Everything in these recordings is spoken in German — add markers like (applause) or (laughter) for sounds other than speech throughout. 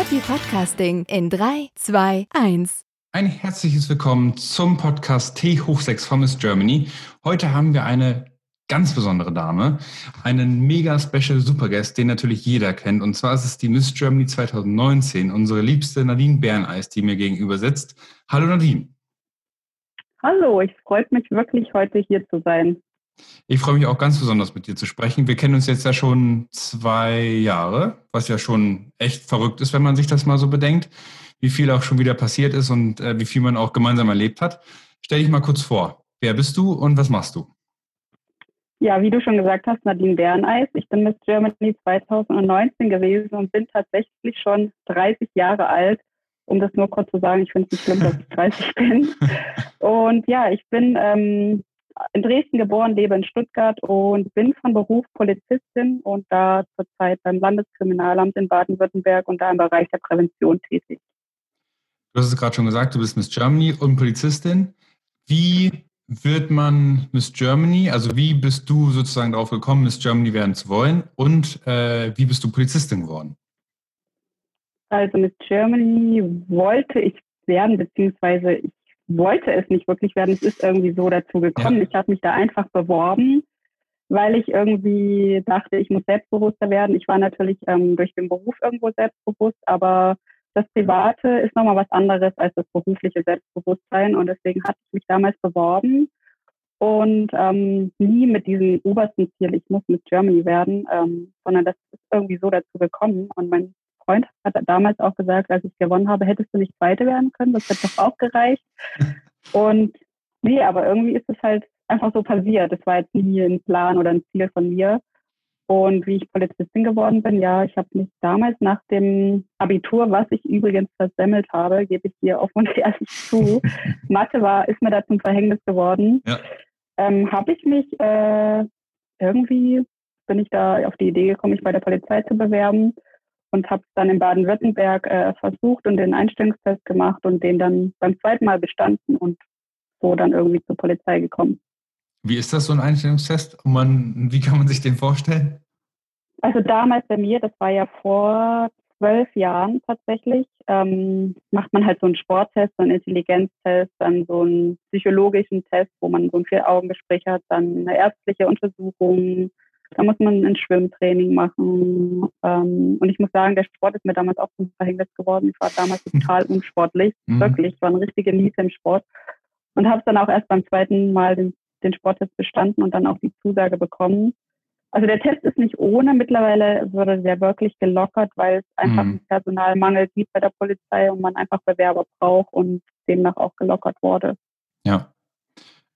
Happy Podcasting in 3, 2, 1. Ein herzliches Willkommen zum Podcast T hoch 6 von Miss Germany. Heute haben wir eine ganz besondere Dame, einen mega special Superguest, den natürlich jeder kennt. Und zwar ist es die Miss Germany 2019, unsere liebste Nadine Berneis, die mir gegenüber sitzt. Hallo Nadine. Hallo, ich freut mich wirklich heute hier zu sein. Ich freue mich auch ganz besonders mit dir zu sprechen. Wir kennen uns jetzt ja schon zwei Jahre, was ja schon echt verrückt ist, wenn man sich das mal so bedenkt, wie viel auch schon wieder passiert ist und äh, wie viel man auch gemeinsam erlebt hat. Stell dich mal kurz vor. Wer bist du und was machst du? Ja, wie du schon gesagt hast, Nadine Bäreneis. Ich bin Miss Germany 2019 gewesen und bin tatsächlich schon 30 Jahre alt. Um das nur kurz zu sagen, ich finde es nicht schlimm, dass ich 30 bin. (laughs) Und ja, ich bin ähm, in Dresden geboren, lebe in Stuttgart und bin von Beruf Polizistin und da zurzeit beim Landeskriminalamt in Baden-Württemberg und da im Bereich der Prävention tätig. Du hast es gerade schon gesagt, du bist Miss Germany und Polizistin. Wie wird man Miss Germany? Also wie bist du sozusagen darauf gekommen, Miss Germany werden zu wollen? Und äh, wie bist du Polizistin geworden? Also Miss Germany wollte ich werden, beziehungsweise ich wollte es nicht wirklich werden. Es ist irgendwie so dazu gekommen. Ja. Ich habe mich da einfach beworben, weil ich irgendwie dachte, ich muss selbstbewusster werden. Ich war natürlich ähm, durch den Beruf irgendwo selbstbewusst, aber das Private ist nochmal was anderes als das berufliche Selbstbewusstsein. Und deswegen hatte ich mich damals beworben und ähm, nie mit diesem obersten Ziel, ich muss mit Germany werden, ähm, sondern das ist irgendwie so dazu gekommen. Und mein Freund hat damals auch gesagt, als ich gewonnen habe, hättest du nicht Zweite werden können, das hätte doch auch gereicht. (laughs) Und nee, aber irgendwie ist es halt einfach so passiert. Es war jetzt nie ein Plan oder ein Ziel von mir. Und wie ich Polizistin geworden bin, ja, ich habe mich damals nach dem Abitur, was ich übrigens versemmelt habe, gebe ich hier offen und ehrlich zu, (laughs) Mathe war, ist mir da zum Verhängnis geworden, ja. ähm, habe ich mich äh, irgendwie, bin ich da auf die Idee gekommen, mich bei der Polizei zu bewerben und habe es dann in Baden-Württemberg äh, versucht und den Einstellungstest gemacht und den dann beim zweiten Mal bestanden und so dann irgendwie zur Polizei gekommen. Wie ist das so ein Einstellungstest? Und man, wie kann man sich den vorstellen? Also damals bei mir, das war ja vor zwölf Jahren tatsächlich, ähm, macht man halt so einen Sporttest, so einen Intelligenztest, dann so einen psychologischen Test, wo man so ein Vier-Augen-Gespräch hat, dann eine ärztliche Untersuchung, da muss man ein Schwimmtraining machen. Ähm, und ich muss sagen, der Sport ist mir damals auch zum Verhängnis geworden. Ich war damals total unsportlich. Mhm. Wirklich, ich war eine richtige Niete im Sport. Und habe dann auch erst beim zweiten Mal den, den Sporttest bestanden und dann auch die Zusage bekommen. Also der Test ist nicht ohne. Mittlerweile wurde der wirklich gelockert, weil es einfach mhm. Personalmangel gibt bei der Polizei und man einfach Bewerber braucht und demnach auch gelockert wurde. Ja.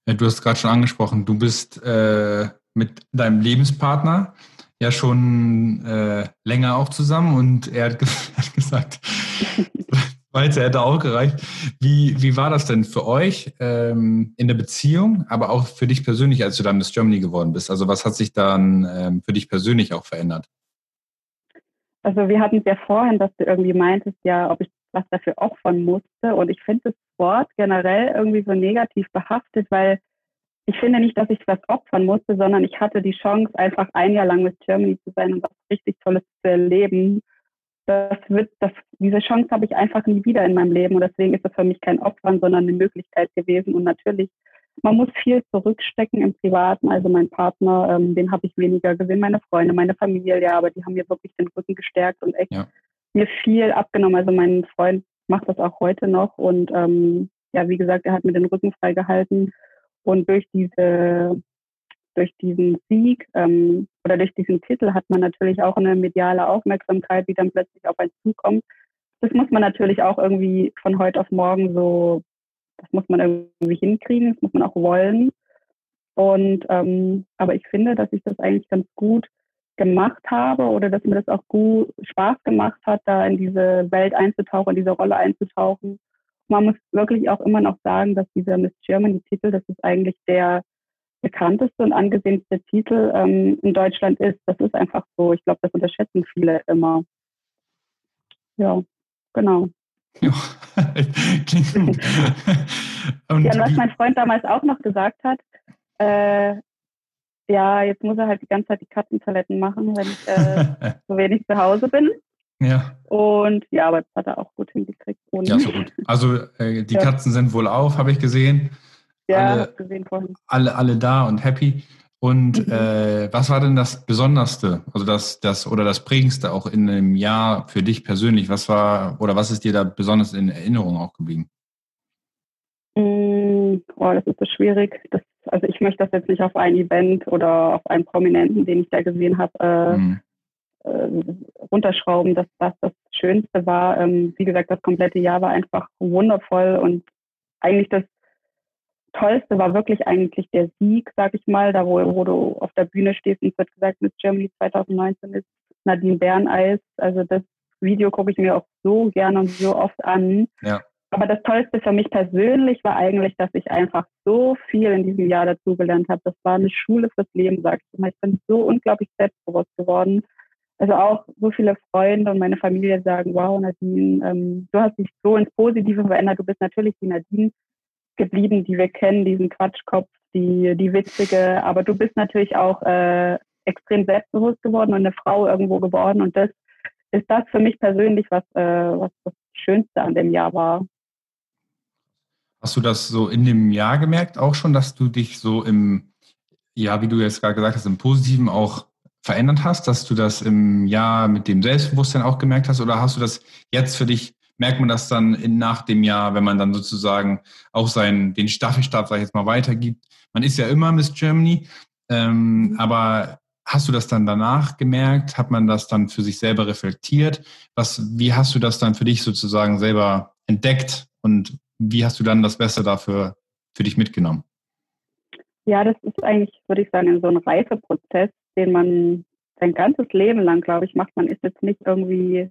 Du hast gerade schon angesprochen, du bist äh, mit deinem Lebenspartner ja schon äh, länger auch zusammen und er hat, (laughs) hat gesagt, (laughs) weiter hätte auch gereicht. Wie, wie war das denn für euch ähm, in der Beziehung, aber auch für dich persönlich, als du dann Miss Germany geworden bist? Also was hat sich dann ähm, für dich persönlich auch verändert? Also wir hatten es ja vorhin, dass du irgendwie meintest, ja, ob ich was dafür opfern musste. Und ich finde das Wort generell irgendwie so negativ behaftet, weil ich finde nicht, dass ich was opfern musste, sondern ich hatte die Chance, einfach ein Jahr lang mit Germany zu sein und was richtig Tolles zu erleben. Das wird, das, diese Chance habe ich einfach nie wieder in meinem Leben und deswegen ist es für mich kein Opfern, sondern eine Möglichkeit gewesen. Und natürlich, man muss viel zurückstecken im Privaten. Also mein Partner, ähm, den habe ich weniger gesehen, meine Freunde, meine Familie, ja, aber die haben mir wirklich den Rücken gestärkt und echt ja. mir viel abgenommen. Also mein Freund macht das auch heute noch und ähm, ja, wie gesagt, er hat mir den Rücken freigehalten. Und durch diese, durch diesen Sieg ähm, oder durch diesen Titel hat man natürlich auch eine mediale Aufmerksamkeit, die dann plötzlich auf einen zukommt. Das muss man natürlich auch irgendwie von heute auf morgen so, das muss man irgendwie hinkriegen, das muss man auch wollen. Und ähm, aber ich finde, dass sich das eigentlich ganz gut gemacht habe oder dass mir das auch gut Spaß gemacht hat, da in diese Welt einzutauchen, in diese Rolle einzutauchen. Man muss wirklich auch immer noch sagen, dass dieser Miss Germany-Titel, das ist eigentlich der bekannteste und angesehenste Titel ähm, in Deutschland ist. Das ist einfach so. Ich glaube, das unterschätzen viele immer. Ja, genau. Ja, (laughs) klingt gut. (laughs) und ja, und was mein Freund damals auch noch gesagt hat, äh, ja, jetzt muss er halt die ganze Zeit die Katzentoiletten machen, wenn ich äh, (laughs) so wenig zu Hause bin. Ja. Und ja, aber das hat er auch gut hingekriegt. ja, so gut. Also äh, die ja. Katzen sind wohl auf, habe ich gesehen. Ja, alle, gesehen vorhin. Alle, alle da und happy. Und mhm. äh, was war denn das Besonderste, also das, das oder das Prägendste auch in einem Jahr für dich persönlich? Was war oder was ist dir da besonders in Erinnerung auch geblieben? Mm, oh, das ist so schwierig. Das, also ich möchte das jetzt nicht auf ein Event oder auf einen Prominenten, den ich da gesehen habe, äh, mhm. Äh, runterschrauben, dass das das Schönste war. Ähm, wie gesagt, das komplette Jahr war einfach wundervoll und eigentlich das Tollste war wirklich eigentlich der Sieg, sag ich mal, da wo, wo du auf der Bühne stehst und es wird gesagt, Miss Germany 2019 ist Nadine Berneis. Also das Video gucke ich mir auch so gerne und so oft an. Ja. Aber das Tollste für mich persönlich war eigentlich, dass ich einfach so viel in diesem Jahr dazugelernt habe. Das war eine Schule fürs Leben, sag ich mal. Ich bin so unglaublich selbstbewusst geworden. Also auch so viele Freunde und meine Familie sagen, wow, Nadine, ähm, du hast dich so ins Positive verändert. Du bist natürlich die Nadine, geblieben, die wir kennen, diesen Quatschkopf, die, die witzige. Aber du bist natürlich auch äh, extrem selbstbewusst geworden und eine Frau irgendwo geworden. Und das ist das für mich persönlich, was, äh, was das Schönste an dem Jahr war. Hast du das so in dem Jahr gemerkt, auch schon, dass du dich so im, ja, wie du jetzt gerade gesagt hast, im Positiven auch verändert hast, dass du das im Jahr mit dem Selbstbewusstsein auch gemerkt hast? Oder hast du das jetzt für dich merkt man das dann in, nach dem Jahr, wenn man dann sozusagen auch seinen, den Staffelstab, sag ich jetzt mal, weitergibt. Man ist ja immer Miss Germany, ähm, mhm. aber hast du das dann danach gemerkt? Hat man das dann für sich selber reflektiert? Was, wie hast du das dann für dich sozusagen selber entdeckt und wie hast du dann das Beste dafür für dich mitgenommen? Ja, das ist eigentlich, würde ich sagen, so ein Reifeprozess, den man sein ganzes Leben lang, glaube ich, macht. Man ist jetzt nicht irgendwie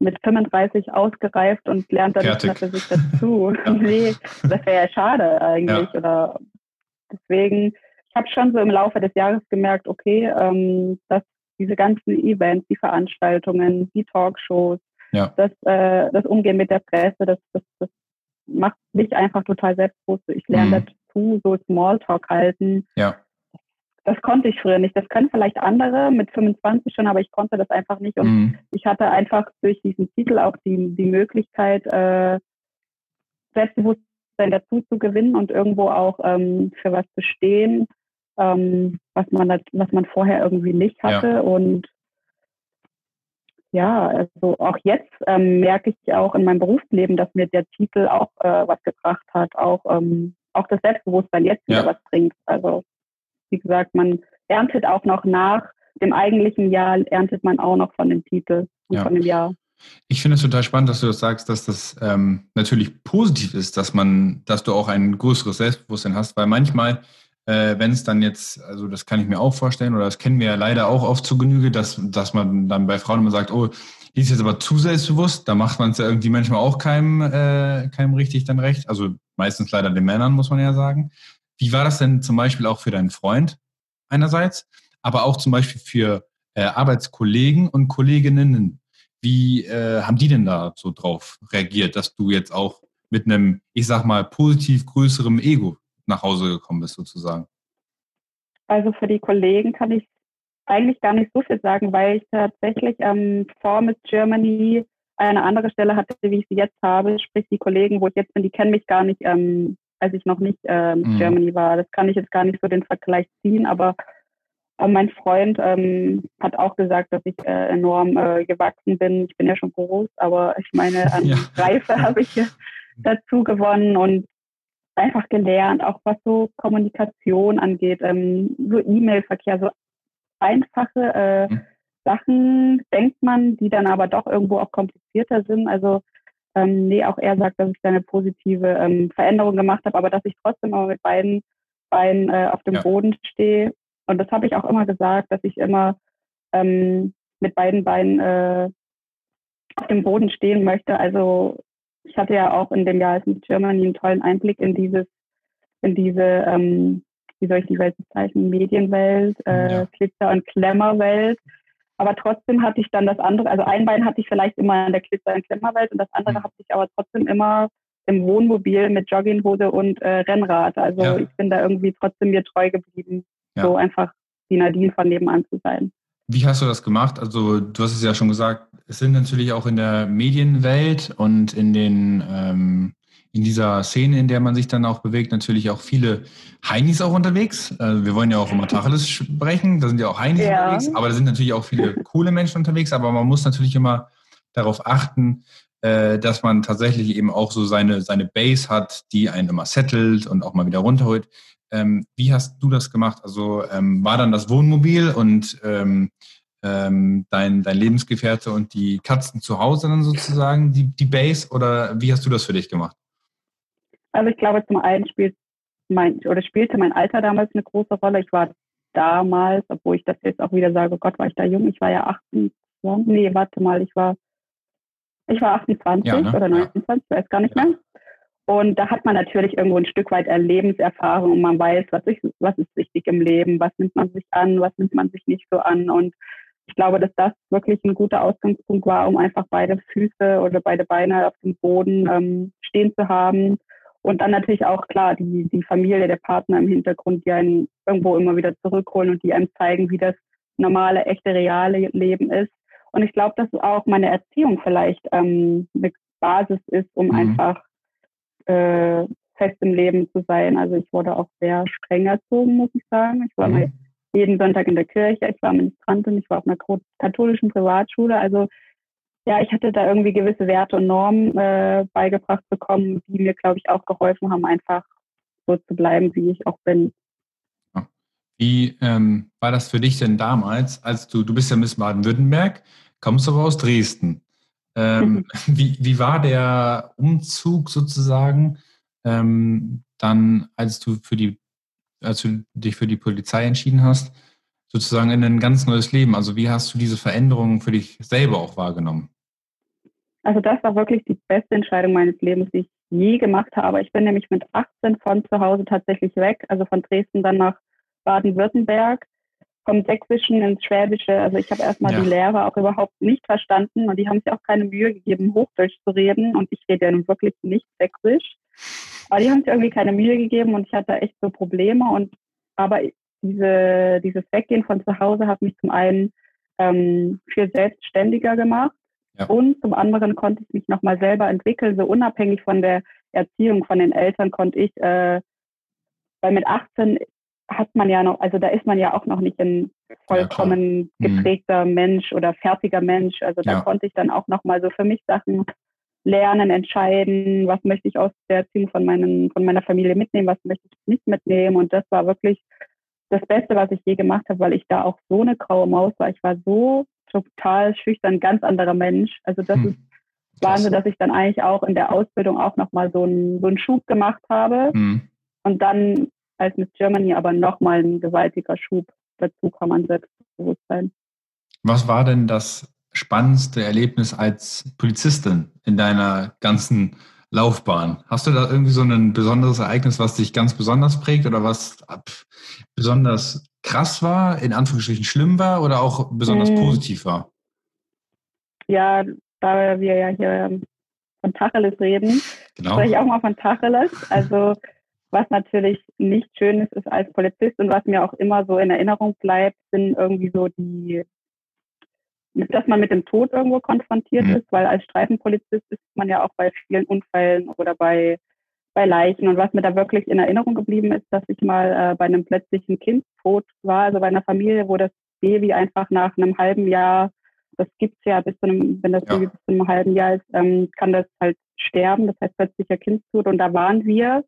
mit 35 ausgereift und lernt dann nicht mehr für sich dazu. (laughs) ja. (laughs) Nee, das wäre ja schade eigentlich. Ja. Oder deswegen, ich habe schon so im Laufe des Jahres gemerkt, okay, ähm, dass diese ganzen Events, die Veranstaltungen, die Talkshows, ja. das, äh, das Umgehen mit der Presse, das, das, das macht mich einfach total selbstbewusst. Ich lerne mhm. Dazu, so Smalltalk halten. Ja das konnte ich früher nicht. Das können vielleicht andere mit 25 schon, aber ich konnte das einfach nicht. Und mhm. ich hatte einfach durch diesen Titel auch die, die Möglichkeit, äh, Selbstbewusstsein dazu zu gewinnen und irgendwo auch ähm, für was zu stehen, ähm, was man was man vorher irgendwie nicht hatte. Ja. Und ja, also auch jetzt ähm, merke ich auch in meinem Berufsleben, dass mir der Titel auch äh, was gebracht hat, auch ähm, auch das Selbstbewusstsein jetzt ja. wieder was bringt. Also wie gesagt, man erntet auch noch nach dem eigentlichen Jahr, erntet man auch noch von dem Titel und ja. von dem Jahr. Ich finde es total spannend, dass du das sagst, dass das ähm, natürlich positiv ist, dass man, dass du auch ein größeres Selbstbewusstsein hast, weil manchmal, äh, wenn es dann jetzt, also das kann ich mir auch vorstellen, oder das kennen wir ja leider auch oft zu Genüge, dass, dass man dann bei Frauen immer sagt, oh, die ist jetzt aber zu selbstbewusst, da macht man es ja irgendwie manchmal auch keinem, äh, keinem richtig dann recht. Also meistens leider den Männern, muss man ja sagen. Wie war das denn zum Beispiel auch für deinen Freund einerseits, aber auch zum Beispiel für äh, Arbeitskollegen und Kolleginnen? Wie äh, haben die denn da so drauf reagiert, dass du jetzt auch mit einem, ich sag mal, positiv größerem Ego nach Hause gekommen bist, sozusagen? Also für die Kollegen kann ich eigentlich gar nicht so viel sagen, weil ich tatsächlich ähm, vor Miss Germany eine andere Stelle hatte, wie ich sie jetzt habe. Sprich, die Kollegen, wo ich jetzt bin, die kennen mich gar nicht ähm, als ich noch nicht äh, mhm. Germany war. Das kann ich jetzt gar nicht so den Vergleich ziehen, aber äh, mein Freund ähm, hat auch gesagt, dass ich äh, enorm äh, gewachsen bin. Ich bin ja schon groß, aber ich meine, (laughs) an ja. Reife habe ich (laughs) dazu gewonnen und einfach gelernt, auch was so Kommunikation angeht, ähm, so E-Mail-Verkehr, so einfache äh, mhm. Sachen denkt man, die dann aber doch irgendwo auch komplizierter sind. Also ähm, nee, auch er sagt, dass ich da eine positive ähm, Veränderung gemacht habe, aber dass ich trotzdem immer mit beiden Beinen äh, auf dem ja. Boden stehe. Und das habe ich auch immer gesagt, dass ich immer ähm, mit beiden Beinen äh, auf dem Boden stehen möchte. Also ich hatte ja auch in dem Jahr als Miss Germany einen tollen Einblick in dieses, in diese, ähm, wie soll ich die Welt bezeichnen, Medienwelt, äh, ja. Glitzer- und Klemmerwelt. Aber trotzdem hatte ich dann das andere, also ein Bein hatte ich vielleicht immer in der Glitzer- und Klemmerwelt und das andere mhm. hatte ich aber trotzdem immer im Wohnmobil mit Jogginghose und äh, Rennrad. Also ja. ich bin da irgendwie trotzdem mir treu geblieben, ja. so einfach die Nadine von nebenan zu sein. Wie hast du das gemacht? Also du hast es ja schon gesagt, es sind natürlich auch in der Medienwelt und in den ähm, in dieser Szene, in der man sich dann auch bewegt, natürlich auch viele Heinis auch unterwegs. Also wir wollen ja auch immer Tacheles sprechen, da sind ja auch Heinis ja. unterwegs, aber da sind natürlich auch viele coole Menschen unterwegs, aber man muss natürlich immer darauf achten, äh, dass man tatsächlich eben auch so seine, seine Base hat, die einen immer settelt und auch mal wieder runterholt. Ähm, wie hast du das gemacht? Also ähm, war dann das Wohnmobil und ähm, ähm, dein, dein Lebensgefährte und die Katzen zu Hause dann sozusagen die, die Base oder wie hast du das für dich gemacht? Also ich glaube, zum einen spielt mein, oder spielte mein Alter damals eine große Rolle. Ich war damals, obwohl ich das jetzt auch wieder sage, oh Gott, war ich da jung, ich war ja 28, nee, warte mal, ich war, ich war 28 ja, ne? oder 29, ja. weiß gar nicht mehr. Und da hat man natürlich irgendwo ein Stück weit Lebenserfahrung und man weiß, was ist, was ist wichtig im Leben, was nimmt man sich an, was nimmt man sich nicht so an. Und ich glaube, dass das wirklich ein guter Ausgangspunkt war, um einfach beide Füße oder beide Beine auf dem Boden ähm, stehen zu haben. Und dann natürlich auch klar die, die Familie, der Partner im Hintergrund, die einen irgendwo immer wieder zurückholen und die einem zeigen, wie das normale, echte, reale Leben ist. Und ich glaube, dass auch meine Erziehung vielleicht ähm, eine Basis ist, um mhm. einfach äh, fest im Leben zu sein. Also ich wurde auch sehr streng erzogen, muss ich sagen. Ich war mhm. jeden Sonntag in der Kirche, ich war Ministrantin, ich war auf einer katholischen Privatschule. Also ja, ich hatte da irgendwie gewisse Werte und Normen äh, beigebracht bekommen, die mir, glaube ich, auch geholfen haben, einfach so zu bleiben, wie ich auch bin. Wie ähm, war das für dich denn damals, als du, du bist ja Miss Baden-Württemberg, kommst aber aus Dresden. Ähm, (laughs) wie, wie war der Umzug sozusagen ähm, dann, als du für die, als du dich für die Polizei entschieden hast, sozusagen in ein ganz neues Leben? Also wie hast du diese Veränderungen für dich selber auch wahrgenommen? Also das war wirklich die beste Entscheidung meines Lebens, die ich je gemacht habe. Ich bin nämlich mit 18 von zu Hause tatsächlich weg, also von Dresden dann nach Baden-Württemberg vom Sächsischen ins Schwäbische. Also ich habe erstmal ja. die Lehrer auch überhaupt nicht verstanden und die haben sich auch keine Mühe gegeben, Hochdeutsch zu reden. Und ich rede ja nun wirklich nicht Sächsisch. Aber die haben sich irgendwie keine Mühe gegeben und ich hatte echt so Probleme. Und aber diese, dieses Weggehen von zu Hause hat mich zum einen ähm, viel selbstständiger gemacht ja. und zum anderen konnte ich mich nochmal selber entwickeln. So unabhängig von der Erziehung von den Eltern konnte ich, äh, weil mit 18 hat man ja noch, also da ist man ja auch noch nicht ein vollkommen ja, mhm. geprägter mhm. Mensch oder fertiger Mensch. Also da ja. konnte ich dann auch nochmal so für mich Sachen lernen, entscheiden, was möchte ich aus der Erziehung von, meinen, von meiner Familie mitnehmen, was möchte ich nicht mitnehmen. Und das war wirklich das Beste, was ich je gemacht habe, weil ich da auch so eine graue Maus war. Ich war so total schüchtern, ganz anderer Mensch. Also das hm. ist Wahnsinn, dass ich dann eigentlich auch in der Ausbildung auch nochmal so einen, so einen Schub gemacht habe. Hm. Und dann als Miss Germany aber nochmal ein gewaltiger Schub dazu kam an Selbstbewusstsein. Was war denn das spannendste Erlebnis als Polizistin in deiner ganzen Laufbahn? Hast du da irgendwie so ein besonderes Ereignis, was dich ganz besonders prägt oder was besonders krass war, in Anführungsstrichen schlimm war oder auch besonders hm. positiv war? Ja, da wir ja hier von Tacheles reden, genau. spreche ich auch mal von Tacheles. Also was natürlich nicht schön ist, ist als Polizist und was mir auch immer so in Erinnerung bleibt, sind irgendwie so die, dass man mit dem Tod irgendwo konfrontiert mhm. ist, weil als Streifenpolizist ist man ja auch bei vielen Unfällen oder bei, bei Leichen. Und was mir da wirklich in Erinnerung geblieben ist, dass ich mal äh, bei einem plötzlichen Kindstod war, also bei einer Familie, wo das Baby einfach nach einem halben Jahr, das gibt's ja bis zu einem, wenn das ja. Baby bis zu einem halben Jahr ist, ähm, kann das halt sterben, das heißt plötzlicher Kindstod. Und da waren wir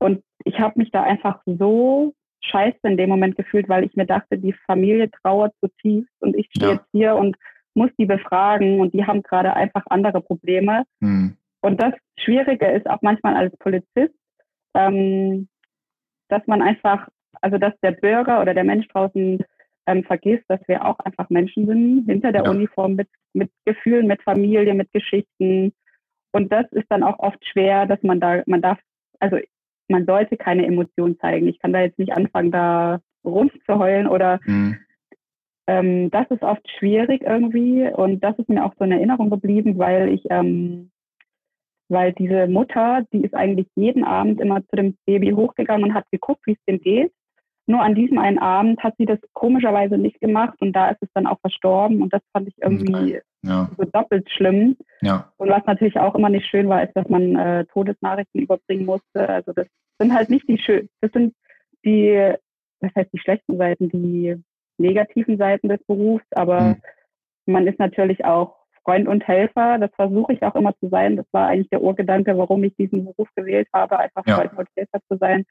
und ich habe mich da einfach so scheiße in dem Moment gefühlt, weil ich mir dachte, die Familie trauert zutiefst und ich stehe ja. jetzt hier und muss die befragen und die haben gerade einfach andere Probleme. Mhm. Und das Schwierige ist auch manchmal als Polizist, ähm, dass man einfach, also dass der Bürger oder der Mensch draußen ähm, vergisst, dass wir auch einfach Menschen sind, hinter der ja. Uniform mit, mit Gefühlen, mit Familie, mit Geschichten. Und das ist dann auch oft schwer, dass man da, man darf, also man sollte keine Emotionen zeigen. Ich kann da jetzt nicht anfangen, da rumzuheulen oder mhm. ähm, das ist oft schwierig irgendwie und das ist mir auch so in Erinnerung geblieben, weil ich, ähm, weil diese Mutter, die ist eigentlich jeden Abend immer zu dem Baby hochgegangen und hat geguckt, wie es dem geht. Nur an diesem einen Abend hat sie das komischerweise nicht gemacht und da ist es dann auch verstorben und das fand ich irgendwie ja. so doppelt schlimm. Ja. Und was natürlich auch immer nicht schön war, ist, dass man äh, Todesnachrichten überbringen musste. Also das sind halt nicht die schön, das sind die, was heißt die schlechten Seiten, die negativen Seiten des Berufs, aber hm. man ist natürlich auch Freund und Helfer. Das versuche ich auch immer zu sein. Das war eigentlich der Urgedanke, warum ich diesen Beruf gewählt habe, einfach ja. Freund und Helfer zu sein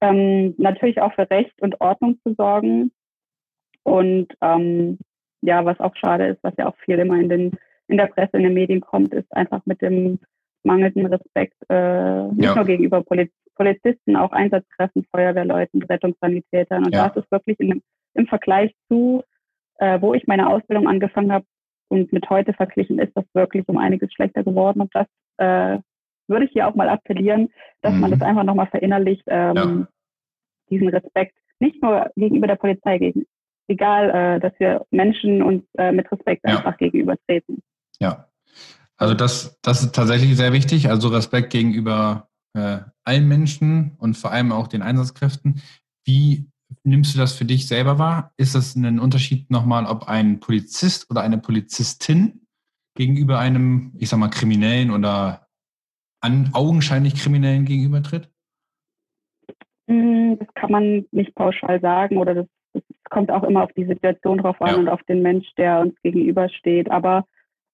ähm, natürlich auch für Recht und Ordnung zu sorgen. Und ähm, ja, was auch schade ist, was ja auch viel immer in, den, in der Presse, in den Medien kommt, ist einfach mit dem mangelnden Respekt, äh, nicht ja. nur gegenüber Poliz Polizisten, auch Einsatzkräften, Feuerwehrleuten, Rettungssanitätern. Und ja. das ist wirklich in, im Vergleich zu, äh, wo ich meine Ausbildung angefangen habe und mit heute verglichen, ist das wirklich um einiges schlechter geworden. Und das äh, würde ich hier auch mal appellieren, dass mhm. man das einfach nochmal verinnerlicht, ähm, ja. diesen Respekt, nicht nur gegenüber der Polizei, gegen, egal, äh, dass wir Menschen uns äh, mit Respekt ja. einfach gegenübertreten. Ja, also das, das ist tatsächlich sehr wichtig, also Respekt gegenüber äh, allen Menschen und vor allem auch den Einsatzkräften. Wie nimmst du das für dich selber wahr? Ist das ein Unterschied nochmal, ob ein Polizist oder eine Polizistin gegenüber einem, ich sag mal, Kriminellen oder an augenscheinlich Kriminellen gegenübertritt? Hm, das kann man nicht pauschal sagen oder das, das kommt auch immer auf die Situation drauf an ja. und auf den Mensch, der uns gegenübersteht. Aber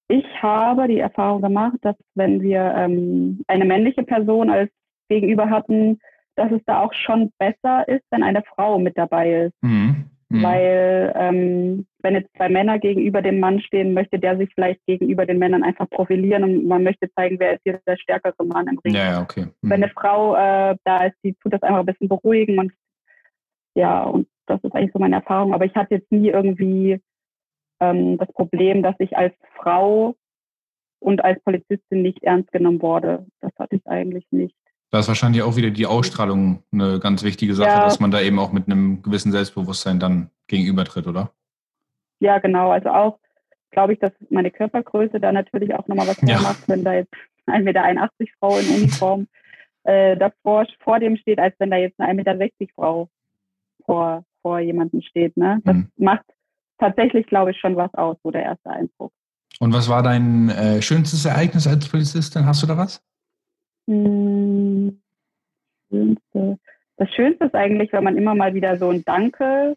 ich habe die Erfahrung gemacht, dass wenn wir ähm, eine männliche Person als Gegenüber hatten, dass es da auch schon besser ist, wenn eine Frau mit dabei ist. Mhm. Mhm. Weil ähm, wenn jetzt zwei Männer gegenüber dem Mann stehen, möchte der sich vielleicht gegenüber den Männern einfach profilieren und man möchte zeigen, wer ist hier der stärkere Mann im Ring. Ja, okay. Mhm. Wenn eine Frau äh, da ist, die tut das einfach ein bisschen beruhigen und ja, und das ist eigentlich so meine Erfahrung. Aber ich hatte jetzt nie irgendwie ähm, das Problem, dass ich als Frau und als Polizistin nicht ernst genommen wurde. Das hatte ich eigentlich nicht. Da ist wahrscheinlich auch wieder die Ausstrahlung eine ganz wichtige Sache, ja. dass man da eben auch mit einem gewissen Selbstbewusstsein dann gegenübertritt, oder? Ja, genau. Also auch glaube ich, dass meine Körpergröße da natürlich auch nochmal was ja. macht, wenn da jetzt 1,81 Meter Frau in Uniform äh, davor vor dem steht, als wenn da jetzt eine 1,60 Meter Frau vor, vor jemandem steht. Ne? Das mhm. macht tatsächlich, glaube ich, schon was aus, so der erste Eindruck. Und was war dein äh, schönstes Ereignis als Polizistin? Hast du da was? Hm, das Schönste ist eigentlich, wenn man immer mal wieder so ein Danke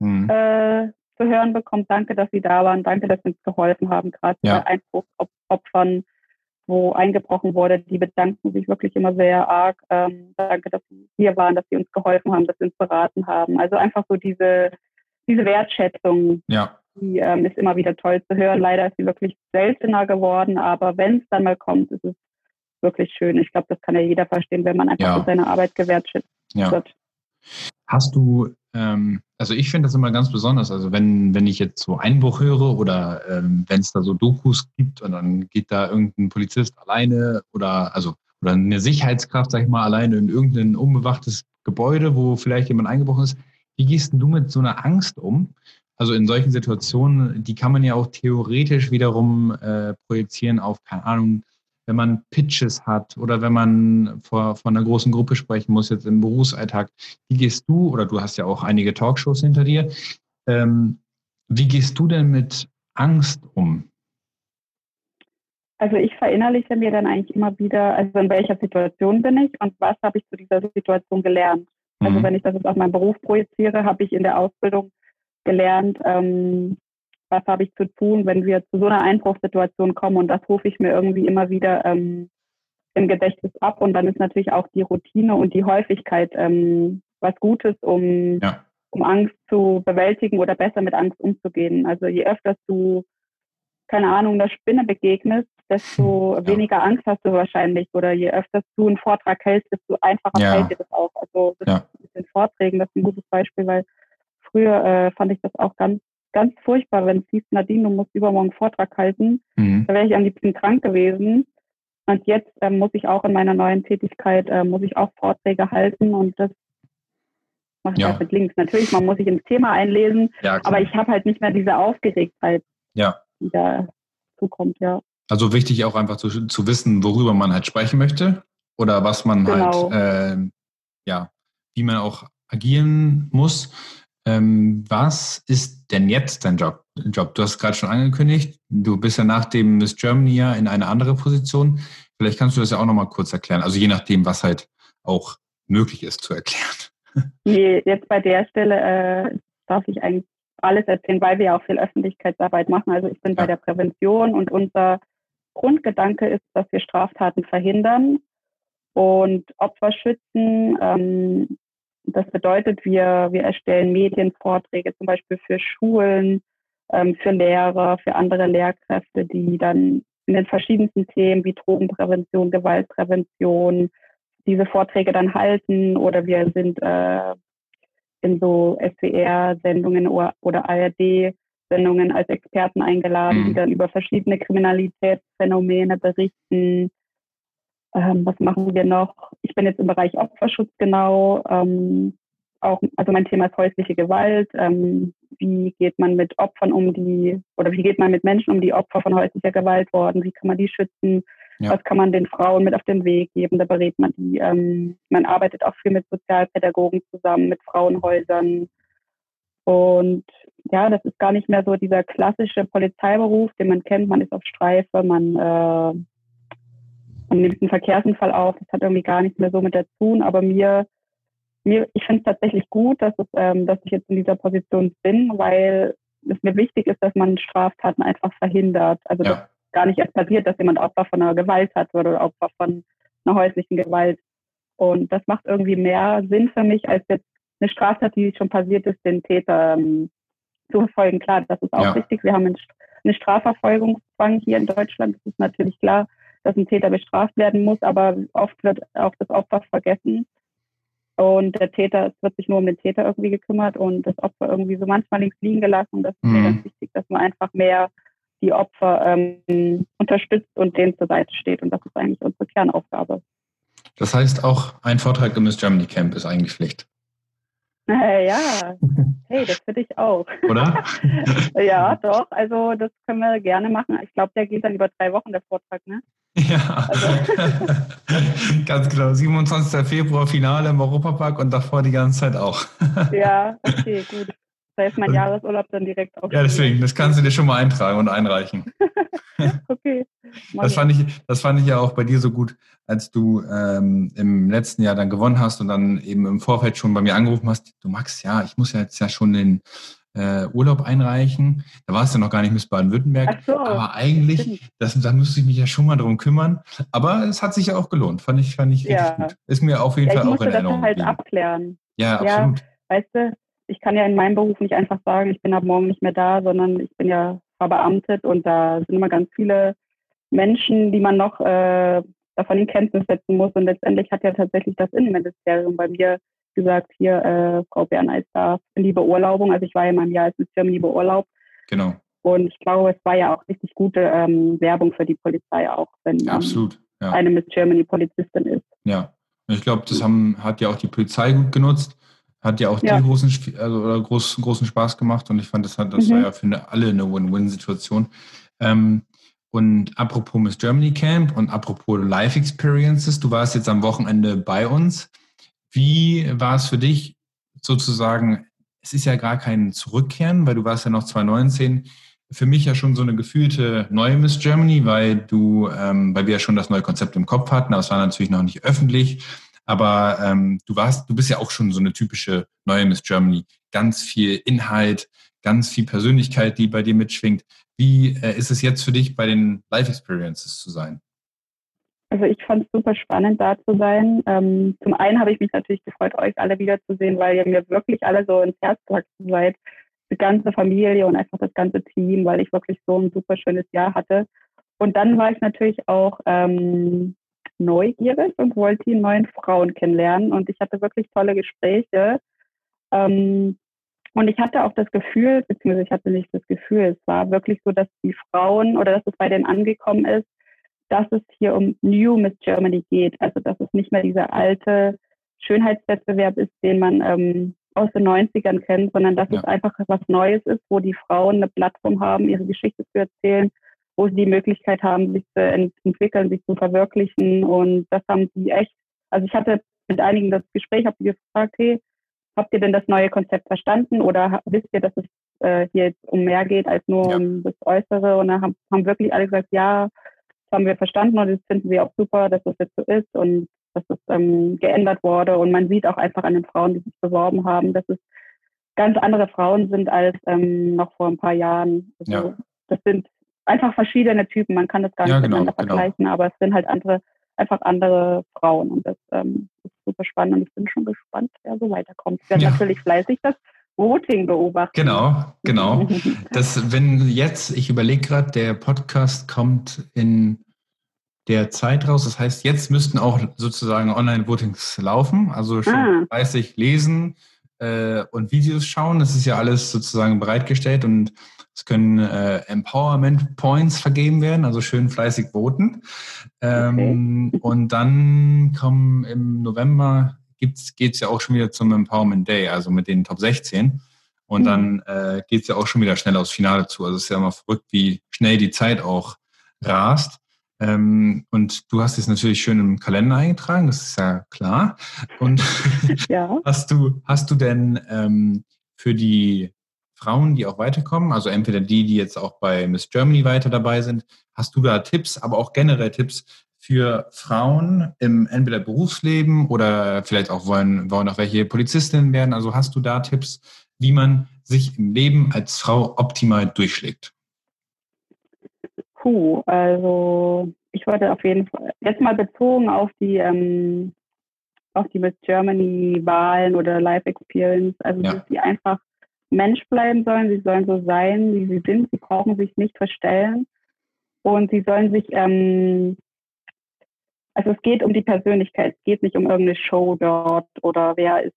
hm. äh, zu hören bekommt. Danke, dass Sie da waren. Danke, dass Sie uns geholfen haben. Gerade ja. bei Einbruchopfern, wo eingebrochen wurde, die bedanken sich wirklich immer sehr arg. Ähm, danke, dass Sie hier waren, dass Sie uns geholfen haben, dass Sie uns beraten haben. Also einfach so diese, diese Wertschätzung. Ja. Die ähm, ist immer wieder toll zu hören. Leider ist sie wirklich seltener geworden, aber wenn es dann mal kommt, ist es wirklich schön. Ich glaube, das kann ja jeder verstehen, wenn man einfach ja. seine Arbeit gewertschätzt ja. wird. Hast du, ähm, also ich finde das immer ganz besonders, also wenn, wenn ich jetzt so Einbruch höre oder ähm, wenn es da so Dokus gibt und dann geht da irgendein Polizist alleine oder also oder eine Sicherheitskraft, sag ich mal, alleine in irgendein unbewachtes Gebäude, wo vielleicht jemand eingebrochen ist. Wie gehst du mit so einer Angst um? Also in solchen Situationen, die kann man ja auch theoretisch wiederum äh, projizieren auf, keine Ahnung, wenn man Pitches hat oder wenn man vor, vor einer großen Gruppe sprechen muss, jetzt im Berufsalltag, wie gehst du, oder du hast ja auch einige Talkshows hinter dir, ähm, wie gehst du denn mit Angst um? Also ich verinnerliche mir dann eigentlich immer wieder, also in welcher Situation bin ich und was habe ich zu dieser Situation gelernt. Also mhm. wenn ich das jetzt auf meinen Beruf projiziere, habe ich in der Ausbildung gelernt, ähm, was habe ich zu tun, wenn wir zu so einer Einbruchssituation kommen. Und das rufe ich mir irgendwie immer wieder ähm, im Gedächtnis ab. Und dann ist natürlich auch die Routine und die Häufigkeit ähm, was Gutes, um, ja. um Angst zu bewältigen oder besser mit Angst umzugehen. Also je öfter du, keine Ahnung, einer Spinne begegnest, desto ja. weniger Angst hast du wahrscheinlich. Oder je öfter du einen Vortrag hältst, desto einfacher ja. fällt dir das auch. Also das mit den Vorträgen, das ist ein gutes Beispiel, weil früher äh, fand ich das auch ganz, ganz furchtbar, wenn es hieß, Nadine, du musst übermorgen Vortrag halten. Mhm. Da wäre ich am liebsten krank gewesen. Und jetzt äh, muss ich auch in meiner neuen Tätigkeit, äh, muss ich auch Vorträge halten und das mache ich ja. halt mit links. Natürlich, man muss sich ins Thema einlesen, ja, aber ich habe halt nicht mehr diese Aufgeregtheit, ja. die da zukommt, ja. Also wichtig auch einfach zu, zu wissen, worüber man halt sprechen möchte oder was man genau. halt, äh, ja, wie man auch agieren muss. Ähm, was ist denn jetzt dein Job? Job? Du hast gerade schon angekündigt, du bist ja nach dem Miss Germany ja in eine andere Position. Vielleicht kannst du das ja auch nochmal kurz erklären. Also je nachdem, was halt auch möglich ist zu erklären. (laughs) Nee, jetzt bei der Stelle äh, darf ich eigentlich alles erzählen, weil wir ja auch viel Öffentlichkeitsarbeit machen. Also ich bin ja. bei der Prävention und unser Grundgedanke ist, dass wir Straftaten verhindern und Opfer schützen. Ähm, das bedeutet, wir, wir erstellen Medienvorträge zum Beispiel für Schulen, ähm, für Lehrer, für andere Lehrkräfte, die dann in den verschiedensten Themen wie Drogenprävention, Gewaltprävention diese Vorträge dann halten oder wir sind äh, in so SWR-Sendungen oder ARD-Sendungen als Experten eingeladen, mhm. die dann über verschiedene Kriminalitätsphänomene berichten. Ähm, was machen wir noch? Ich bin jetzt im Bereich Opferschutz genau. Ähm, auch, also mein Thema ist häusliche Gewalt. Ähm, wie geht man mit Opfern um, die, oder wie geht man mit Menschen um, die Opfer von häuslicher Gewalt wurden? Wie kann man die schützen? Ja. Was kann man den Frauen mit auf den Weg geben? Da berät man die. Ähm, man arbeitet auch viel mit Sozialpädagogen zusammen, mit Frauenhäusern. Und ja, das ist gar nicht mehr so dieser klassische Polizeiberuf, den man kennt. Man ist auf Streife, man, äh, man nimmt einen Verkehrsunfall auf. Das hat irgendwie gar nichts mehr so mit tun. Aber mir mir, ich finde es tatsächlich gut, dass, es, ähm, dass ich jetzt in dieser Position bin, weil es mir wichtig ist, dass man Straftaten einfach verhindert. Also ja. dass gar nicht erst passiert, dass jemand Opfer von einer Gewalt hat oder Opfer von einer häuslichen Gewalt. Und das macht irgendwie mehr Sinn für mich, als jetzt eine Straftat, die schon passiert ist, den Täter ähm, zu verfolgen. Klar, das ist auch ja. wichtig. Wir haben einen Strafverfolgungszwang hier in Deutschland. Das ist natürlich klar, dass ein Täter bestraft werden muss, aber oft wird auch das Opfer vergessen. Und der Täter, es wird sich nur um den Täter irgendwie gekümmert und das Opfer irgendwie so manchmal links liegen gelassen. Und das ist mir mhm. ganz wichtig, dass man einfach mehr die Opfer ähm, unterstützt und denen zur Seite steht. Und das ist eigentlich unsere Kernaufgabe. Das heißt, auch ein Vortrag im Miss Germany Camp ist eigentlich Pflicht. Äh, ja, hey, das finde ich auch. Oder? (laughs) ja, doch. Also das können wir gerne machen. Ich glaube, der geht dann über drei Wochen, der Vortrag, ne? Ja, also. (laughs) ganz genau. 27. Februar Finale im Europapark und davor die ganze Zeit auch. ja, okay, gut. Da ist mein Jahresurlaub dann direkt auch. Ja, deswegen, das kannst du dir schon mal eintragen und einreichen. (laughs) okay. Das fand, ich, das fand ich ja auch bei dir so gut, als du ähm, im letzten Jahr dann gewonnen hast und dann eben im Vorfeld schon bei mir angerufen hast, du Max, ja, ich muss ja jetzt ja schon den äh, Urlaub einreichen. Da war es ja noch gar nicht Miss Baden-Württemberg. So, aber eigentlich, das, da müsste ich mich ja schon mal darum kümmern. Aber es hat sich ja auch gelohnt. Fand ich, fand ich richtig ja. gut. Ist mir auf jeden ja, Fall auch in Erinnerung. Ich musste das halt abklären. Ja, absolut. Ja, weißt du, ich kann ja in meinem Beruf nicht einfach sagen, ich bin ab morgen nicht mehr da, sondern ich bin ja verbeamtet und da sind immer ganz viele Menschen, die man noch äh, davon in Kenntnis setzen muss. Und letztendlich hat ja tatsächlich das Innenministerium bei mir gesagt, hier, äh, Frau Bernhard da in die Beurlaubung. Also ich war ja in meinem Jahr als Miss Germany beurlaubt. Genau. Und ich glaube, es war ja auch richtig gute ähm, Werbung für die Polizei auch, wenn ja, absolut, ja. eine Miss Germany Polizistin ist. Ja, ich glaube, das haben, hat ja auch die Polizei gut genutzt. Hat ja auch ja. großen, also, oder groß, großen Spaß gemacht und ich fand, das, hat, das mhm. war ja für alle eine Win-Win-Situation. Ähm, und apropos Miss Germany Camp und apropos Life Experiences, du warst jetzt am Wochenende bei uns. Wie war es für dich sozusagen, es ist ja gar kein Zurückkehren, weil du warst ja noch 2019, für mich ja schon so eine gefühlte neue Miss Germany, weil du, ähm, weil wir ja schon das neue Konzept im Kopf hatten, aber es war natürlich noch nicht öffentlich. Aber ähm, du warst, du bist ja auch schon so eine typische neue Miss Germany. Ganz viel Inhalt, ganz viel Persönlichkeit, die bei dir mitschwingt. Wie äh, ist es jetzt für dich, bei den Life Experiences zu sein? Also ich fand es super spannend, da zu sein. Ähm, zum einen habe ich mich natürlich gefreut, euch alle wiederzusehen, weil ihr mir wirklich alle so ins Herz gewachsen seid. Die ganze Familie und einfach das ganze Team, weil ich wirklich so ein super schönes Jahr hatte. Und dann war ich natürlich auch ähm, neugierig und wollte die neuen Frauen kennenlernen. Und ich hatte wirklich tolle Gespräche, ähm, Und ich hatte auch das Gefühl, beziehungsweise ich hatte nicht das Gefühl, es war wirklich so, dass die Frauen oder dass es bei denen angekommen ist, dass es hier um New Miss Germany geht. Also dass es nicht mehr dieser alte Schönheitswettbewerb ist, den man ähm, aus den 90ern kennt, sondern dass ja. es einfach was Neues ist, wo die Frauen eine Plattform haben, ihre Geschichte zu erzählen, wo sie die Möglichkeit haben, sich zu entwickeln, sich zu verwirklichen. Und das haben sie echt. Also ich hatte mit einigen das Gespräch, habe die gefragt, hey, habt ihr denn das neue Konzept verstanden oder wisst ihr, dass es äh, hier jetzt um mehr geht als nur ja. um das Äußere? Und dann haben, haben wirklich alle gesagt, ja, haben wir verstanden und das finden wir auch super, dass das jetzt so ist und dass es ähm, geändert wurde. Und man sieht auch einfach an den Frauen, die sich beworben haben, dass es ganz andere Frauen sind als ähm, noch vor ein paar Jahren. Also ja. Das sind einfach verschiedene Typen. Man kann das gar nicht ja, genau, miteinander genau. vergleichen, aber es sind halt andere, einfach andere Frauen. Und das ähm, ist super spannend und ich bin schon gespannt, wer so weiterkommt. Ich werde ja. natürlich fleißig das Voting beobachten. Genau, genau. (laughs) Das, wenn jetzt, ich überlege gerade, der Podcast kommt in der Zeit raus. Das heißt, jetzt müssten auch sozusagen Online-Votings laufen, also schon ah. fleißig lesen äh, und Videos schauen. Das ist ja alles sozusagen bereitgestellt und es können äh, Empowerment Points vergeben werden, also schön fleißig voten. Ähm, okay. Und dann kommen im November geht es ja auch schon wieder zum Empowerment Day, also mit den Top 16. Und mhm. dann äh, geht es ja auch schon wieder schnell aufs Finale zu. Also es ist ja immer verrückt, wie schnell die Zeit auch rast. Ähm, und du hast es natürlich schön im Kalender eingetragen, das ist ja klar. Und (laughs) ja. hast du, hast du denn ähm, für die Frauen, die auch weiterkommen, also entweder die, die jetzt auch bei Miss Germany weiter dabei sind, hast du da Tipps, aber auch generell Tipps für Frauen im entweder Berufsleben oder vielleicht auch wollen, wollen auch welche Polizistinnen werden? Also hast du da Tipps, wie man sich im Leben als Frau optimal durchschlägt? Puh, also ich wollte auf jeden Fall jetzt mal bezogen auf die ähm, auf die Miss Germany Wahlen oder Life Experience, also ja. dass sie einfach Mensch bleiben sollen, sie sollen so sein, wie sie sind, sie brauchen sich nicht verstellen und sie sollen sich ähm, also es geht um die Persönlichkeit, es geht nicht um irgendeine Show dort oder wer ist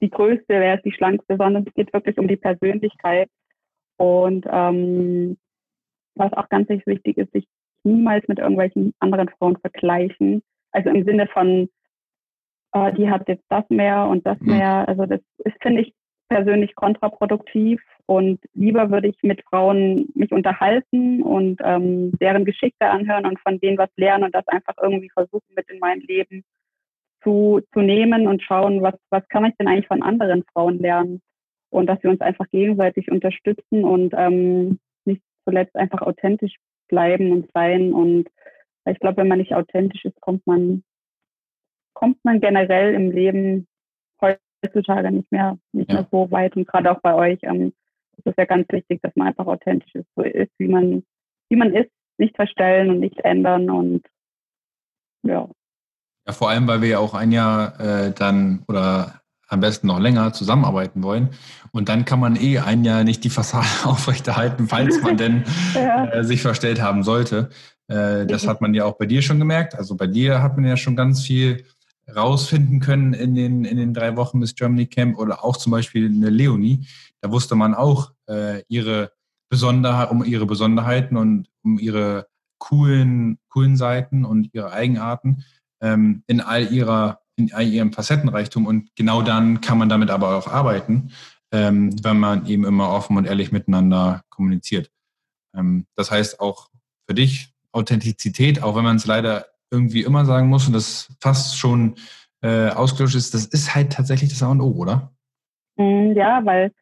die Größte, wer ist die Schlankste, sondern es geht wirklich um die Persönlichkeit. Und ähm, was auch ganz wichtig ist, sich niemals mit irgendwelchen anderen Frauen vergleichen. Also im Sinne von, äh, die hat jetzt das mehr und das mhm. mehr. Also das ist, finde ich, persönlich kontraproduktiv und lieber würde ich mit Frauen mich unterhalten und ähm, deren Geschichte anhören und von denen was lernen und das einfach irgendwie versuchen mit in mein Leben zu, zu nehmen und schauen, was, was kann ich denn eigentlich von anderen Frauen lernen und dass wir uns einfach gegenseitig unterstützen und ähm, zuletzt einfach authentisch bleiben und sein. Und ich glaube, wenn man nicht authentisch ist, kommt man, kommt man generell im Leben heutzutage nicht mehr, nicht ja. mehr so weit. Und gerade auch bei euch ähm, ist es ja ganz wichtig, dass man einfach authentisch ist, so ist, wie man, wie man ist, nicht verstellen und nicht ändern und ja. Ja, vor allem, weil wir ja auch ein Jahr äh, dann oder am besten noch länger zusammenarbeiten wollen. Und dann kann man eh ein Jahr nicht die Fassade (laughs) aufrechterhalten, falls man denn (laughs) ja. äh, sich verstellt haben sollte. Äh, das hat man ja auch bei dir schon gemerkt. Also bei dir hat man ja schon ganz viel rausfinden können in den, in den drei Wochen bis Germany Camp oder auch zum Beispiel eine Leonie. Da wusste man auch äh, ihre Besonderheit, um ihre Besonderheiten und um ihre coolen, coolen Seiten und ihre Eigenarten ähm, in all ihrer in all ihrem Facettenreichtum und genau dann kann man damit aber auch arbeiten, ähm, wenn man eben immer offen und ehrlich miteinander kommuniziert. Ähm, das heißt auch für dich Authentizität, auch wenn man es leider irgendwie immer sagen muss und das fast schon äh, ausgelöscht ist, das ist halt tatsächlich das A und O, oder? Mm, ja, weil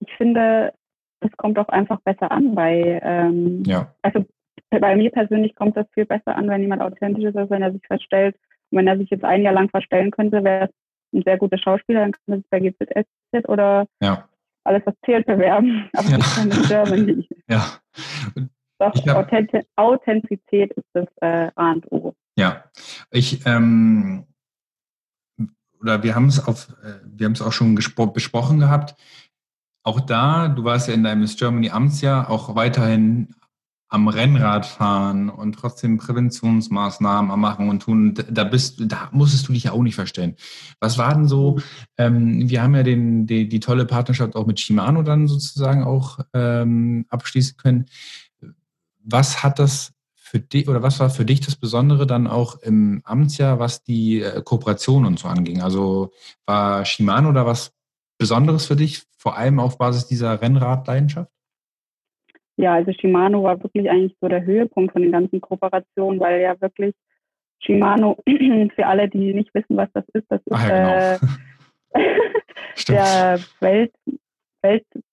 ich finde, es kommt auch einfach besser an bei, ähm, ja. also bei mir persönlich kommt das viel besser an, wenn jemand authentisch ist, als wenn er sich verstellt. Und wenn er sich jetzt ein Jahr lang verstellen könnte, wäre es ein sehr guter Schauspieler, dann könnte es bei GZSZ oder ja. alles, was zählt, bewerben. (laughs) Aber ja. ich kann in Germany. Ja. Doch, Authentiz Authentizität ist das äh, A und O. Ja, ich ähm, oder wir haben es auf, äh, wir haben es auch schon besprochen gehabt. Auch da, du warst ja in deinem Miss Germany Amtsjahr auch weiterhin am Rennrad fahren und trotzdem Präventionsmaßnahmen am machen und tun. Da bist, da musstest du dich ja auch nicht verstellen. Was war denn so? Ähm, wir haben ja den, die, die, tolle Partnerschaft auch mit Shimano dann sozusagen auch ähm, abschließen können. Was hat das für dich oder was war für dich das Besondere dann auch im Amtsjahr, was die äh, Kooperation und so anging? Also war Shimano da was Besonderes für dich, vor allem auf Basis dieser Rennradleidenschaft? Ja, also Shimano war wirklich eigentlich so der Höhepunkt von den ganzen Kooperationen, weil ja wirklich Shimano, (clears throat) für alle, die nicht wissen, was das ist, das ist ah, ja, genau. äh, (laughs) (laughs) der Welt,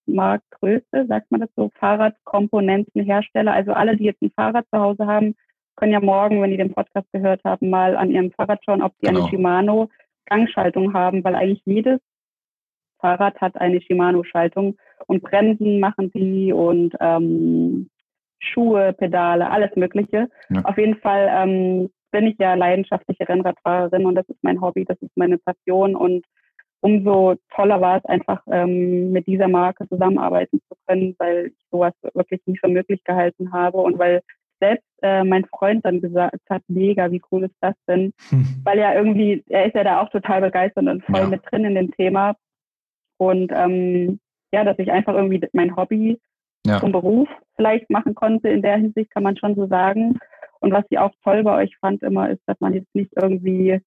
Weltmarktgrößte, sagt man das so, Fahrradkomponentenhersteller. Also alle, die jetzt ein Fahrrad zu Hause haben, können ja morgen, wenn die den Podcast gehört haben, mal an ihrem Fahrrad schauen, ob die genau. eine Shimano Gangschaltung haben, weil eigentlich jedes Fahrrad hat eine Shimano-Schaltung und Bremsen machen die und ähm, Schuhe, Pedale, alles Mögliche. Ja. Auf jeden Fall ähm, bin ich ja leidenschaftliche Rennradfahrerin und das ist mein Hobby, das ist meine Passion und umso toller war es einfach, ähm, mit dieser Marke zusammenarbeiten zu können, weil ich sowas wirklich nie für möglich gehalten habe und weil selbst äh, mein Freund dann gesagt hat, mega, wie cool ist das denn? Hm. (laughs) Weil ja irgendwie, er ist ja da auch total begeistert und voll ja. mit drin in dem Thema. Und ähm, ja, dass ich einfach irgendwie mein Hobby ja. zum Beruf vielleicht machen konnte, in der Hinsicht kann man schon so sagen. Und was ich auch toll bei euch fand immer, ist, dass man jetzt nicht irgendwie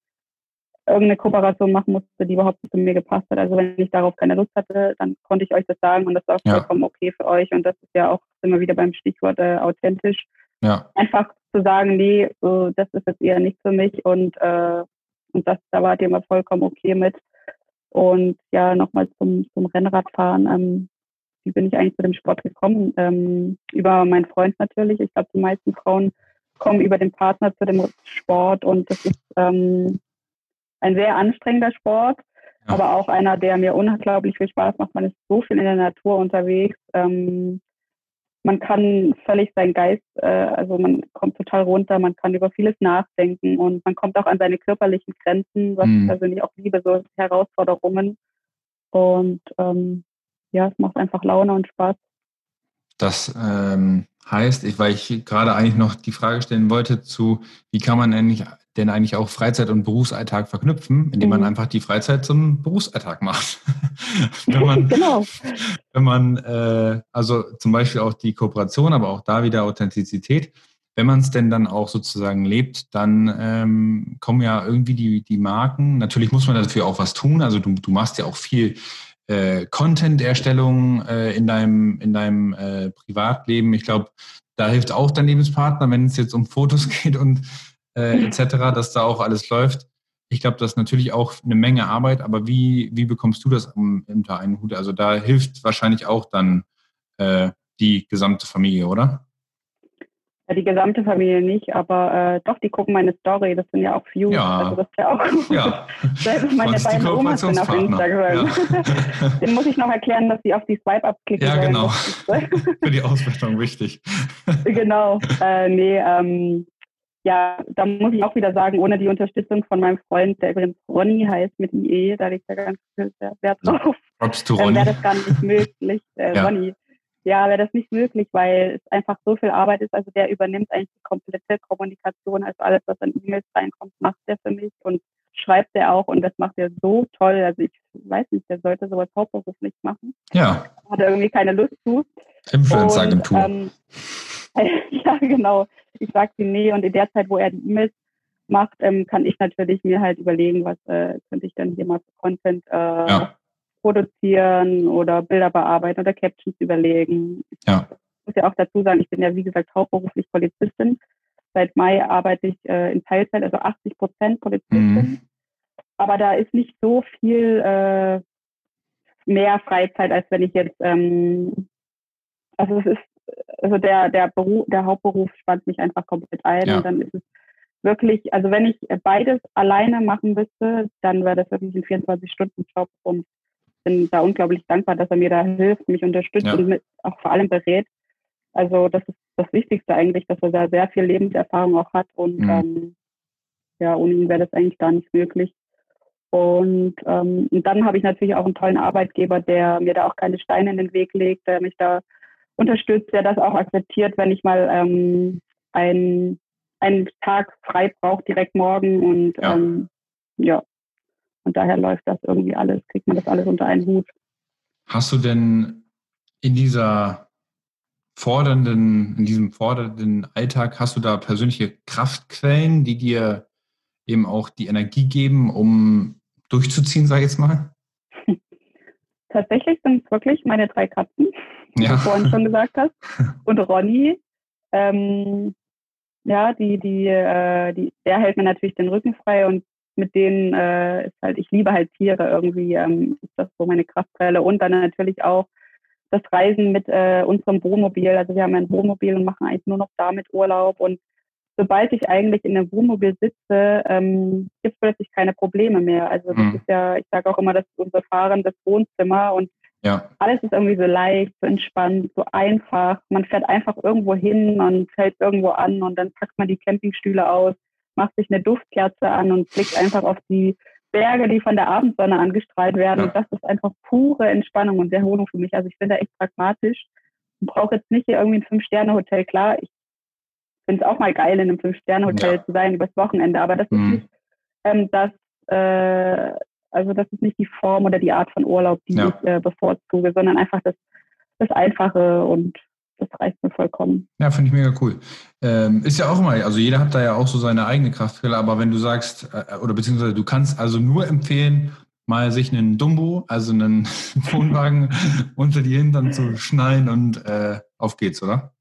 irgendeine Kooperation machen musste, die überhaupt nicht zu mir gepasst hat. Also wenn ich darauf keine Lust hatte, dann konnte ich euch das sagen und das war ja. vollkommen okay für euch. Und das ist ja auch immer wieder beim Stichwort äh, authentisch. Ja. Einfach zu sagen, nee, so, das ist jetzt eher nicht für mich und, äh, und das, da wart ihr immer vollkommen okay mit. Und ja, nochmal zum, zum Rennradfahren. Ähm, wie bin ich eigentlich zu dem Sport gekommen? Ähm, über meinen Freund natürlich. Ich glaube, die meisten Frauen kommen über den Partner zu dem Sport und das ist ähm, ein sehr anstrengender Sport, ja. aber auch einer, der mir unglaublich viel Spaß macht. Man ist so viel in der Natur unterwegs. Ähm, man kann völlig seinen Geist, äh, also man kommt total runter, man kann über vieles nachdenken und man kommt auch an seine körperlichen Grenzen, was mhm. ich persönlich auch liebe, so Herausforderungen. Und ähm, ja, es macht einfach Laune und Spaß. Das ähm, heißt, weil ich gerade eigentlich noch die Frage stellen wollte zu, wie kann man eigentlich denn eigentlich auch Freizeit und Berufsalltag verknüpfen, indem man mhm. einfach die Freizeit zum Berufsalltag macht. (laughs) wenn man, genau. wenn man äh, also zum Beispiel auch die Kooperation, aber auch da wieder Authentizität, wenn man es denn dann auch sozusagen lebt, dann ähm, kommen ja irgendwie die, die Marken. Natürlich muss man dafür auch was tun. Also du, du machst ja auch viel äh, Content-Erstellung äh, in deinem, in deinem äh, Privatleben. Ich glaube, da hilft auch dein Lebenspartner, wenn es jetzt um Fotos (laughs) geht und äh, etc., dass da auch alles läuft. Ich glaube, das ist natürlich auch eine Menge Arbeit, aber wie, wie bekommst du das unter einen Hut? Also da hilft wahrscheinlich auch dann äh, die gesamte Familie, oder? Ja, die gesamte Familie nicht, aber äh, doch, die gucken meine Story. Das sind ja auch Views. Ja. Also das ist ja auch ja. (laughs) Selbst meine beiden Omas sind auf Instagram. Ja. (laughs) (laughs) Den muss ich noch erklären, dass sie auf die Swipe-Up klicken Ja, genau. Für die Auswertung wichtig. genau. Äh, nee, ähm, ja, da muss ich auch wieder sagen, ohne die Unterstützung von meinem Freund, der übrigens Ronny heißt mit IE, da liegt ja ganz viel Wert drauf, ähm, wäre das gar nicht möglich. Äh, (laughs) ja. Ronny, ja, wäre das nicht möglich, weil es einfach so viel Arbeit ist. Also der übernimmt eigentlich die komplette Kommunikation, also alles, was an E-Mails reinkommt, macht der für mich und schreibt er auch und das macht er so toll. Also ich weiß nicht, der sollte sowas hauptberuflich machen. Ja. Hat er irgendwie keine Lust zu. Influencer-Agentur. Ähm, (laughs) ja, genau. Ich sage ihm nee und in der Zeit, wo er die E-Mails macht, ähm, kann ich natürlich mir halt überlegen, was äh, könnte ich denn hier mal für Content äh, ja. produzieren oder Bilder bearbeiten oder Captions überlegen. Ja. Ich muss ja auch dazu sagen, ich bin ja wie gesagt hauptberuflich Polizistin. Seit Mai arbeite ich äh, in Teilzeit, also 80 Prozent Polizistin. Mhm. Aber da ist nicht so viel äh, mehr Freizeit, als wenn ich jetzt, ähm, also es ist also der, der Beruf, der Hauptberuf spannt mich einfach komplett ein ja. und dann ist es wirklich, also wenn ich beides alleine machen müsste, dann wäre das wirklich ein 24-Stunden-Job und bin da unglaublich dankbar, dass er mir da hilft, mich unterstützt ja. und mit, auch vor allem berät. Also das ist das Wichtigste eigentlich, dass er da sehr viel Lebenserfahrung auch hat und mhm. ähm, ja, ohne ihn wäre das eigentlich gar nicht möglich. Und, ähm, und dann habe ich natürlich auch einen tollen Arbeitgeber, der mir da auch keine Steine in den Weg legt, der mich da unterstützt, der das auch akzeptiert, wenn ich mal ähm, ein, einen Tag frei brauche, direkt morgen. Und ja. Ähm, ja, und daher läuft das irgendwie alles, kriegt man das alles unter einen Hut. Hast du denn in dieser fordernden, in diesem fordernden Alltag, hast du da persönliche Kraftquellen, die dir eben auch die Energie geben, um durchzuziehen, sag ich jetzt mal? (laughs) Tatsächlich sind es wirklich meine drei Katzen, wie ja. du vorhin schon gesagt hast. (laughs) Und Ronny, ähm, ja, die, die, äh, die, der hält mir natürlich den Rücken frei und mit denen äh, ist halt, ich liebe halt Tiere irgendwie, ähm, ist das so meine Kraftquelle und dann natürlich auch das Reisen mit äh, unserem Wohnmobil. Also wir haben ein Wohnmobil und machen eigentlich nur noch damit Urlaub und sobald ich eigentlich in einem Wohnmobil sitze, ähm, gibt es plötzlich keine Probleme mehr. Also das mhm. ist ja, ich sage auch immer, das ist unser fahrendes Wohnzimmer und ja. alles ist irgendwie so leicht, so entspannt, so einfach. Man fährt einfach irgendwo hin und fällt irgendwo an und dann packt man die Campingstühle aus, macht sich eine Duftkerze an und blickt einfach auf die Berge, die von der Abendsonne angestrahlt werden. Ja. Und das ist einfach pure Entspannung und Erholung für mich. Also ich bin da echt pragmatisch und brauche jetzt nicht hier irgendwie ein Fünf-Sterne-Hotel. Klar, ich finde es auch mal geil, in einem Fünf-Sterne-Hotel ja. zu sein übers Wochenende, aber das mhm. ist nicht ähm, das, äh, also das ist nicht die Form oder die Art von Urlaub, die ja. ich äh, bevorzuge, sondern einfach das, das Einfache und das reicht mir vollkommen. Ja, finde ich mega cool. Ähm, ist ja auch immer, also jeder hat da ja auch so seine eigene Kraftquelle, aber wenn du sagst, äh, oder beziehungsweise du kannst also nur empfehlen, mal sich einen Dumbo, also einen (laughs) Wohnwagen (laughs) unter die Hintern zu schnallen und äh, auf geht's, oder?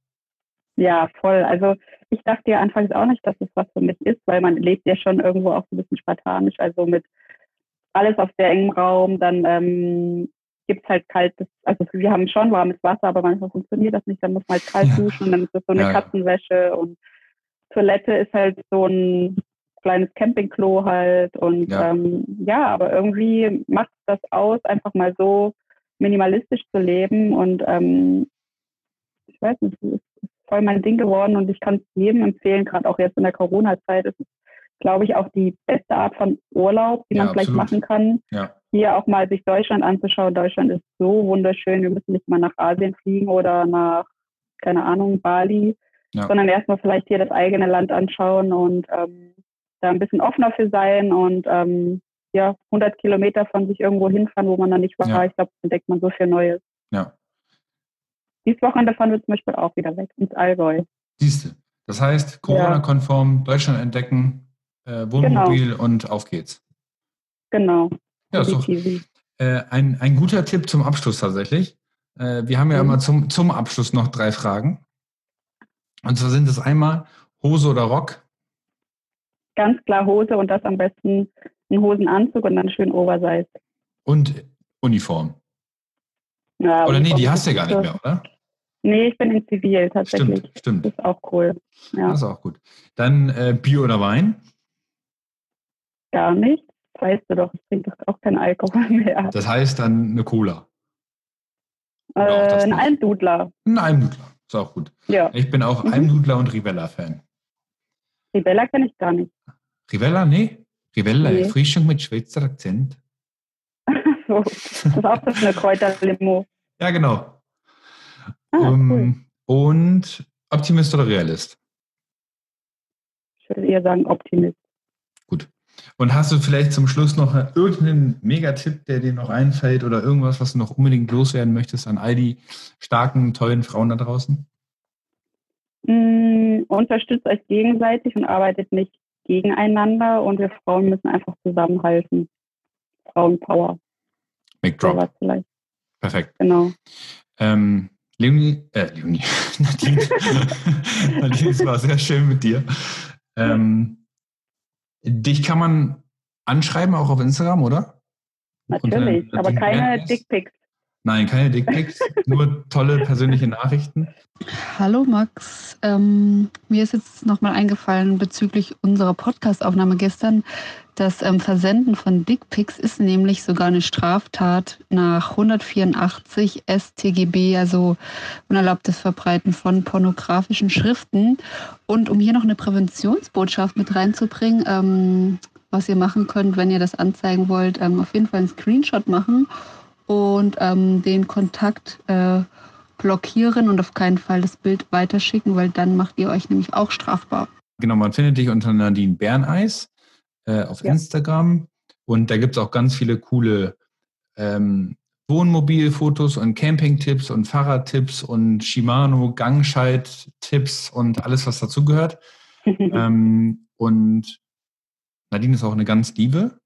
Ja, voll. Also ich dachte ja anfangs auch nicht, dass es was für mich ist, weil man lebt ja schon irgendwo auch so ein bisschen spartanisch, also mit alles auf sehr engem Raum, dann ähm, gibt es halt kaltes, also wir haben schon warmes Wasser, aber manchmal funktioniert das nicht, dann muss man halt kalt duschen und dann ist das so eine ja. Katzenwäsche und Toilette ist halt so ein kleines Campingklo halt und ja, ähm, ja aber irgendwie macht das aus, einfach mal so minimalistisch zu leben und ähm, ich weiß nicht, es ist voll mein Ding geworden und ich kann es jedem empfehlen, gerade auch jetzt in der Corona-Zeit ist es, glaube ich, auch die beste Art von Urlaub, die ja, man vielleicht machen kann. Ja. Hier auch mal sich Deutschland anzuschauen. Deutschland ist so wunderschön. Wir müssen nicht mal nach Asien fliegen oder nach, keine Ahnung, Bali, ja. sondern erstmal vielleicht hier das eigene Land anschauen und ähm, da ein bisschen offener für sein und ähm, ja, 100 Kilometer von sich irgendwo hinfahren, wo man dann nicht war. Ja. Ich glaube, entdeckt man so viel Neues. Ja. Dieses Wochenende fahren wir zum Beispiel auch wieder weg, ins Allgäu. Siehst du. Das heißt, Corona-konform Deutschland entdecken, äh, Wohnmobil genau. und auf geht's. Genau. Ja, so. Äh, ein, ein guter Tipp zum Abschluss tatsächlich. Äh, wir haben ja mhm. immer zum, zum Abschluss noch drei Fragen. Und zwar sind es einmal Hose oder Rock? Ganz klar Hose und das am besten ein Hosenanzug und dann schön Oversize. Und Uniform? Ja, oder Uniform nee, die hast du ja gar nicht mehr, oder? Nee, ich bin in Zivil tatsächlich. Stimmt, stimmt. Das ist auch cool. Ja. Das ist auch gut. Dann äh, Bier oder Wein? Gar nicht. Das weißt du doch, ich trinke doch auch keinen Alkohol (laughs) mehr. Das heißt dann eine Cola? Äh, ein Almdudler. Ein Almdudler, ist auch gut. Ja. Ich bin auch mhm. Almdudler und Rivella-Fan. Rivella kenne ich gar nicht. Rivella, nee. Rivella, nee. Frischung mit Schweizer Akzent. so, das ist auch so eine Kräuterlimo. ja, genau. Ah, um, cool. Und Optimist oder Realist? Ich würde eher sagen Optimist. Gut. Und hast du vielleicht zum Schluss noch irgendeinen Megatipp, der dir noch einfällt oder irgendwas, was du noch unbedingt loswerden möchtest an all die starken, tollen Frauen da draußen? Mm, unterstützt euch gegenseitig und arbeitet nicht gegeneinander und wir Frauen müssen einfach zusammenhalten. Frauenpower. Make drop. vielleicht. Perfekt. Genau. Ähm, Leonie, äh, Leonie, (laughs) Nadine, (laughs) Nadine, es war sehr schön mit dir. Ähm, Dich kann man anschreiben, auch auf Instagram, oder? Natürlich, aber keine Dickpics. Nein, keine Dickpics, (laughs) nur tolle persönliche Nachrichten. Hallo Max, ähm, mir ist jetzt nochmal eingefallen bezüglich unserer Podcastaufnahme gestern, das ähm, Versenden von Dickpics ist nämlich sogar eine Straftat nach 184 StGB, also unerlaubtes Verbreiten von pornografischen Schriften. Und um hier noch eine Präventionsbotschaft mit reinzubringen, ähm, was ihr machen könnt, wenn ihr das anzeigen wollt, ähm, auf jeden Fall einen Screenshot machen und ähm, den Kontakt äh, blockieren und auf keinen Fall das Bild weiterschicken, weil dann macht ihr euch nämlich auch strafbar. Genau, man findet dich unter Nadine Berneis äh, auf ja. Instagram und da gibt es auch ganz viele coole ähm, Wohnmobilfotos und Campingtipps und Fahrradtipps und Shimano Gangschalt-Tipps und alles, was dazugehört. (laughs) ähm, und Nadine ist auch eine ganz Liebe.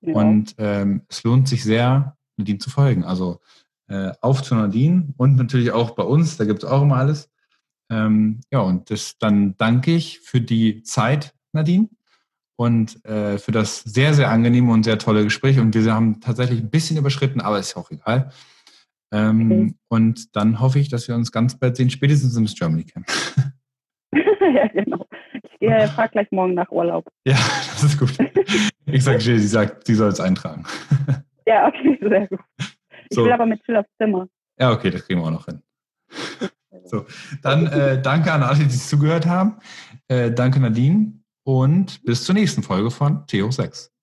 Ja. Und ähm, es lohnt sich sehr, Nadine zu folgen. Also äh, auf zu Nadine und natürlich auch bei uns, da gibt es auch immer alles. Ähm, ja, und das, dann danke ich für die Zeit, Nadine und äh, für das sehr, sehr angenehme und sehr tolle Gespräch. Und wir haben tatsächlich ein bisschen überschritten, aber ist ja auch egal. Ähm, okay. Und dann hoffe ich, dass wir uns ganz bald sehen, spätestens im Miss Germany Camp. (laughs) ja, genau. Ich gehe, frage gleich morgen nach Urlaub. Ja, (laughs) das ist gut. Ich sage sie sagt, sie soll es eintragen. Ja, okay, (laughs) sehr gut. Ich so. will aber mit Jill aufs Zimmer. Ja, okay, das kriegen wir auch noch hin. So, dann äh, danke an alle, die zugehört haben. Äh, danke Nadine und bis zur nächsten Folge von Theo 6.